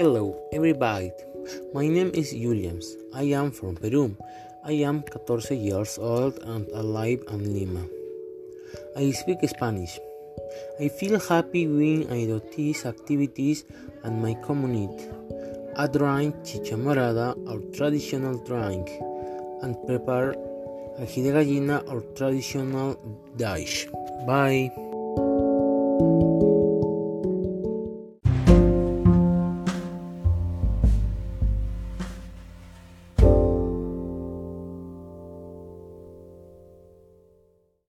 Hello, everybody. My name is Williams. I am from Peru. I am 14 years old and alive in Lima. I speak Spanish. I feel happy when I do these activities and my community. I drink chicha morada, our traditional drink, and prepare ají de gallina, our traditional dish. Bye.